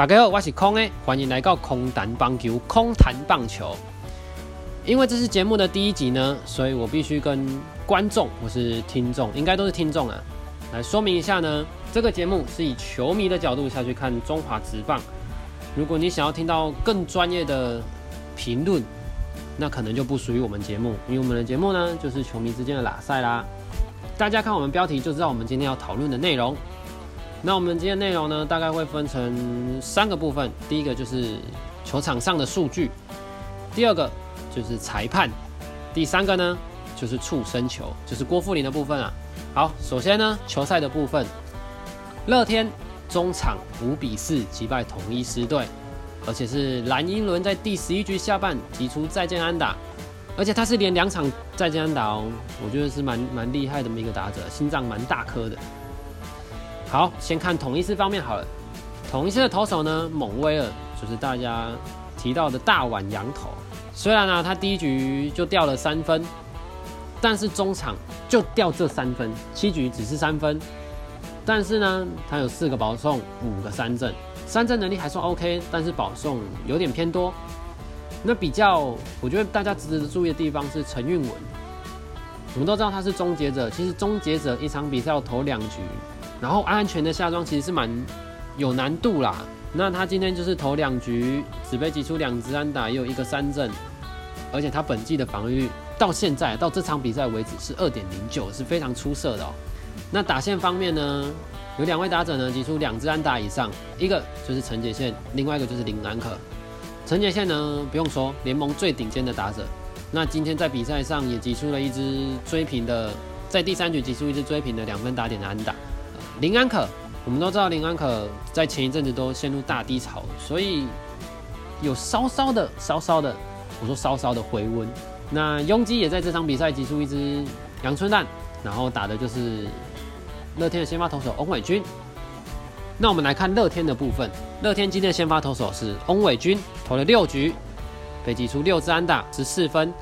大家好，我是空诶，欢迎来到空谈棒球，空谈棒球。因为这是节目的第一集呢，所以我必须跟观众或是听众，应该都是听众啊，来说明一下呢。这个节目是以球迷的角度下去看中华职棒。如果你想要听到更专业的评论，那可能就不属于我们节目，因为我们的节目呢，就是球迷之间的拉赛啦。大家看我们标题就知道我们今天要讨论的内容。那我们今天内容呢，大概会分成三个部分。第一个就是球场上的数据，第二个就是裁判，第三个呢就是触身球，就是郭富林的部分啊。好，首先呢球赛的部分，乐天中场五比四击败统一狮队，而且是蓝英伦在第十一局下半击出再见安打，而且他是连两场再见安打哦，我觉得是蛮蛮厉害的一个打者，心脏蛮大颗的。好，先看统一师方面好了。统一师的投手呢，蒙威尔就是大家提到的大碗羊头。虽然呢，他第一局就掉了三分，但是中场就掉这三分，七局只是三分。但是呢，他有四个保送，五个三振，三振能力还算 OK，但是保送有点偏多。那比较，我觉得大家值得注意的地方是陈运文。我们都知道他是终结者，其实终结者一场比赛要投两局。然后安全的下庄其实是蛮有难度啦。那他今天就是投两局，只被击出两支安打，也有一个三振，而且他本季的防御到现在到这场比赛为止是二点零九，是非常出色的哦。那打线方面呢，有两位打者呢击出两支安打以上，一个就是陈杰宪，另外一个就是林安可。陈杰宪呢不用说，联盟最顶尖的打者。那今天在比赛上也击出了一支追平的，在第三局击出一支追平的两分打点的安打。林安可，我们都知道林安可在前一阵子都陷入大低潮，所以有稍稍的、稍稍的，我说稍稍的回温。那拥挤也在这场比赛击出一支阳春蛋，然后打的就是乐天的先发投手翁伟军。那我们来看乐天的部分，乐天今天的先发投手是翁伟军，投了六局，被击出六支安打，十四分。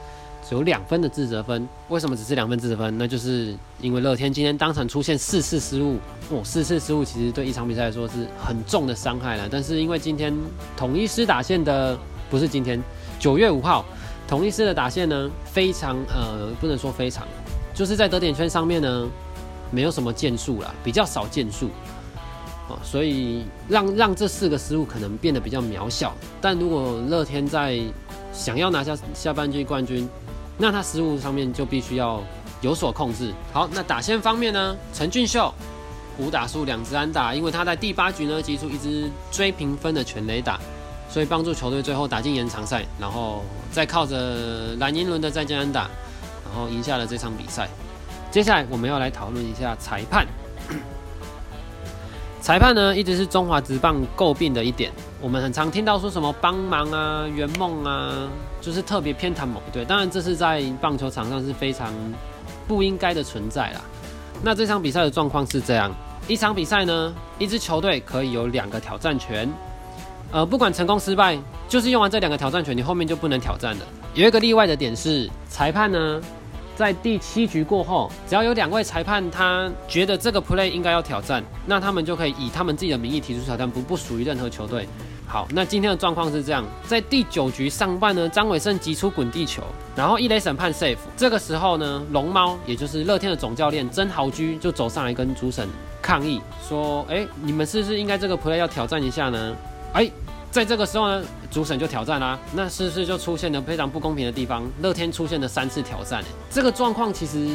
有两分的自责分，为什么只是两分自责分？那就是因为乐天今天当场出现四次失误，哦，四次失误其实对一场比赛来说是很重的伤害了。但是因为今天统一师打线的不是今天九月五号，统一师的打线呢非常呃不能说非常，就是在得点圈上面呢没有什么建树了，比较少建树，哦，所以让让这四个失误可能变得比较渺小。但如果乐天在想要拿下下半季冠军，那他失误上面就必须要有所控制。好，那打线方面呢？陈俊秀五打数两支安打，因为他在第八局呢击出一支追平分的全垒打，所以帮助球队最后打进延长赛，然后再靠着蓝银轮的再见安打，然后赢下了这场比赛。接下来我们要来讨论一下裁判。裁判呢，一直是中华职棒诟病的一点。我们很常听到说什么帮忙啊、圆梦啊，就是特别偏袒某一队。当然，这是在棒球场上是非常不应该的存在啦。那这场比赛的状况是这样：一场比赛呢，一支球队可以有两个挑战权，呃，不管成功失败，就是用完这两个挑战权，你后面就不能挑战了。有一个例外的点是，裁判呢。在第七局过后，只要有两位裁判，他觉得这个 play 应该要挑战，那他们就可以以他们自己的名义提出挑战，不不属于任何球队。好，那今天的状况是这样，在第九局上半呢，张伟胜击出滚地球，然后一垒审判 safe。这个时候呢，龙猫也就是乐天的总教练曾豪居就走上来跟主审抗议，说：哎，你们是不是应该这个 play 要挑战一下呢？哎。在这个时候呢，主审就挑战啦，那是不是就出现了非常不公平的地方？乐天出现了三次挑战，这个状况其实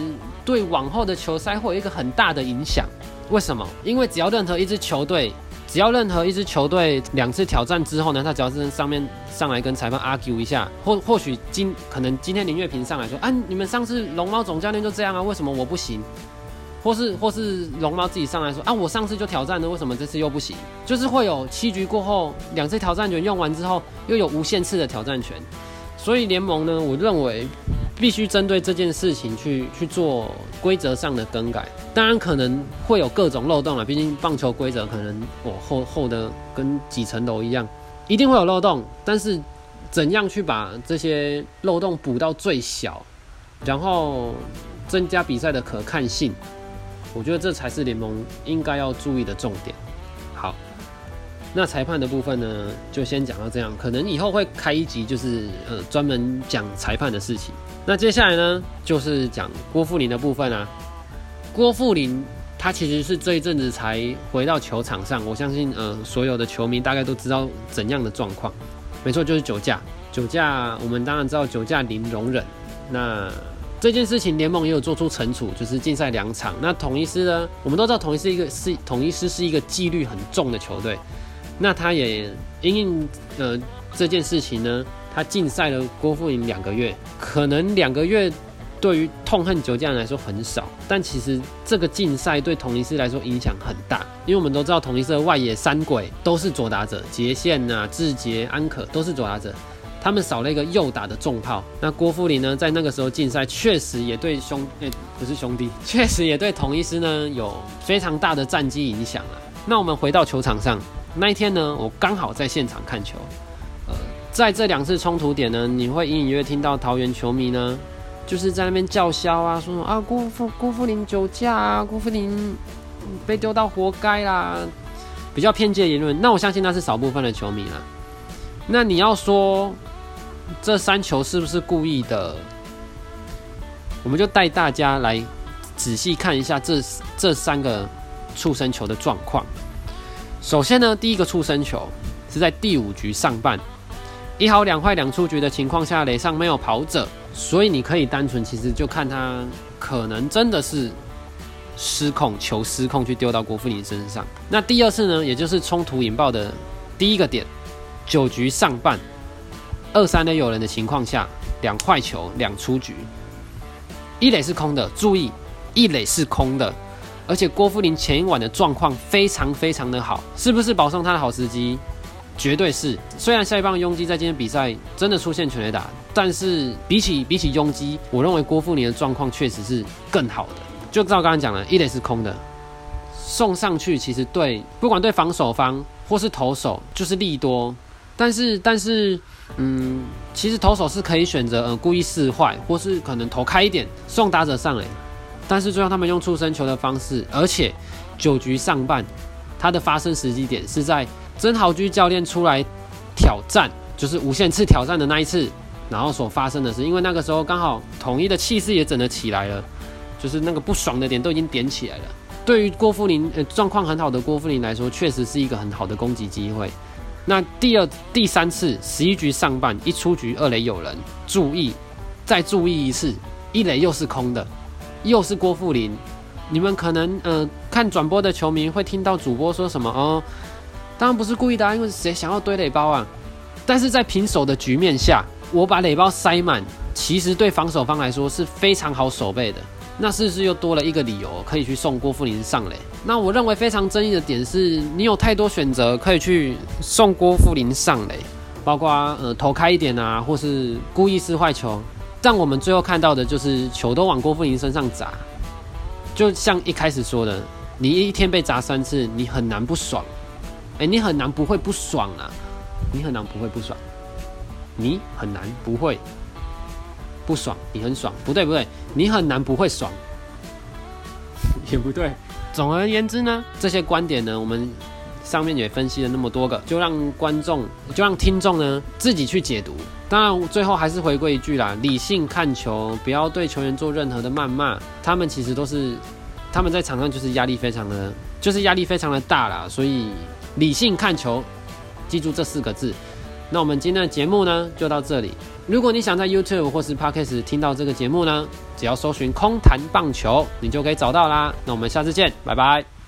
对往后的球赛会有一个很大的影响。为什么？因为只要任何一支球队，只要任何一支球队两次挑战之后呢，他只要是上面上来跟裁判 argue 一下，或或许今可能今天林月平上来说，啊，你们上次龙猫总教练就这样啊，为什么我不行？或是或是龙猫自己上来说啊，我上次就挑战了，为什么这次又不行？就是会有七局过后两次挑战权用完之后，又有无限次的挑战权。所以联盟呢，我认为必须针对这件事情去去做规则上的更改。当然可能会有各种漏洞啊，毕竟棒球规则可能我厚厚的跟几层楼一样，一定会有漏洞。但是怎样去把这些漏洞补到最小，然后增加比赛的可看性？我觉得这才是联盟应该要注意的重点。好，那裁判的部分呢，就先讲到这样，可能以后会开一集，就是呃专门讲裁判的事情。那接下来呢，就是讲郭富林的部分啊。郭富林他其实是这一阵子才回到球场上，我相信呃所有的球迷大概都知道怎样的状况。没错，就是酒驾。酒驾，我们当然知道酒驾零容忍。那这件事情联盟也有做出惩处，就是禁赛两场。那统一师呢，我们都知道统一师一个是统一师是一个纪律很重的球队。那他也因应呃这件事情呢，他禁赛了郭富林两个月。可能两个月对于痛恨酒驾人来说很少，但其实这个禁赛对统一师来说影响很大，因为我们都知道统一师的外野三鬼都是左打者，杰线呐、志杰、安可都是左打者，他们少了一个右打的重炮。那郭富林呢，在那个时候禁赛，确实也对兄诶不是兄弟，确实也对同一师呢有非常大的战绩影响了。那我们回到球场上。那一天呢，我刚好在现场看球。呃，在这两次冲突点呢，你会隐隐约约听到桃园球迷呢，就是在那边叫嚣啊，说什么啊，郭富郭富林酒驾啊，郭富林被丢到活该啦，比较偏激的言论。那我相信那是少部分的球迷啦。那你要说这三球是不是故意的？我们就带大家来仔细看一下这这三个触身球的状况。首先呢，第一个触身球是在第五局上半，一好两坏两出局的情况下，垒上没有跑者，所以你可以单纯其实就看他可能真的是失控，球失控去丢到郭富林身上。那第二次呢，也就是冲突引爆的第一个点，九局上半二三垒有人的情况下，两坏球两出局，一垒是空的，注意一垒是空的。而且郭富林前一晚的状况非常非常的好，是不是保送他的好时机？绝对是。虽然下一棒拥挤在今天比赛真的出现全垒打，但是比起比起拥挤，我认为郭富林的状况确实是更好的。就照刚刚讲了，一垒是空的，送上去其实对不管对防守方或是投手就是利多。但是但是嗯，其实投手是可以选择呃故意示坏，或是可能投开一点送打者上垒。但是最后他们用触身球的方式，而且九局上半，它的发生时机点是在曾豪居教练出来挑战，就是无限次挑战的那一次，然后所发生的事，因为那个时候刚好统一的气势也整得起来了，就是那个不爽的点都已经点起来了。对于郭富林呃状况很好的郭富林来说，确实是一个很好的攻击机会。那第二、第三次十一局上半一出局二垒有人，注意再注意一次，一垒又是空的。又是郭富林，你们可能呃看转播的球迷会听到主播说什么哦，当然不是故意的，因为谁想要堆垒包啊？但是在平手的局面下，我把垒包塞满，其实对防守方来说是非常好守备的。那是不是又多了一个理由可以去送郭富林上嘞？那我认为非常争议的点是，你有太多选择可以去送郭富林上嘞，包括呃投开一点啊，或是故意撕坏球。但我们最后看到的就是球都往郭富林身上砸，就像一开始说的，你一天被砸三次，你很难不爽。哎，你很难不会不爽啊，你很难不会不爽，你很难不会不爽，你很爽，不对不对，你很难不会爽，也不对。总而言之呢，这些观点呢，我们上面也分析了那么多个，就让观众，就让听众呢自己去解读。当然，最后还是回归一句啦，理性看球，不要对球员做任何的谩骂。他们其实都是，他们在场上就是压力非常的，就是压力非常的大啦。所以理性看球，记住这四个字。那我们今天的节目呢，就到这里。如果你想在 YouTube 或是 Podcast 听到这个节目呢，只要搜寻“空谈棒球”，你就可以找到啦。那我们下次见，拜拜。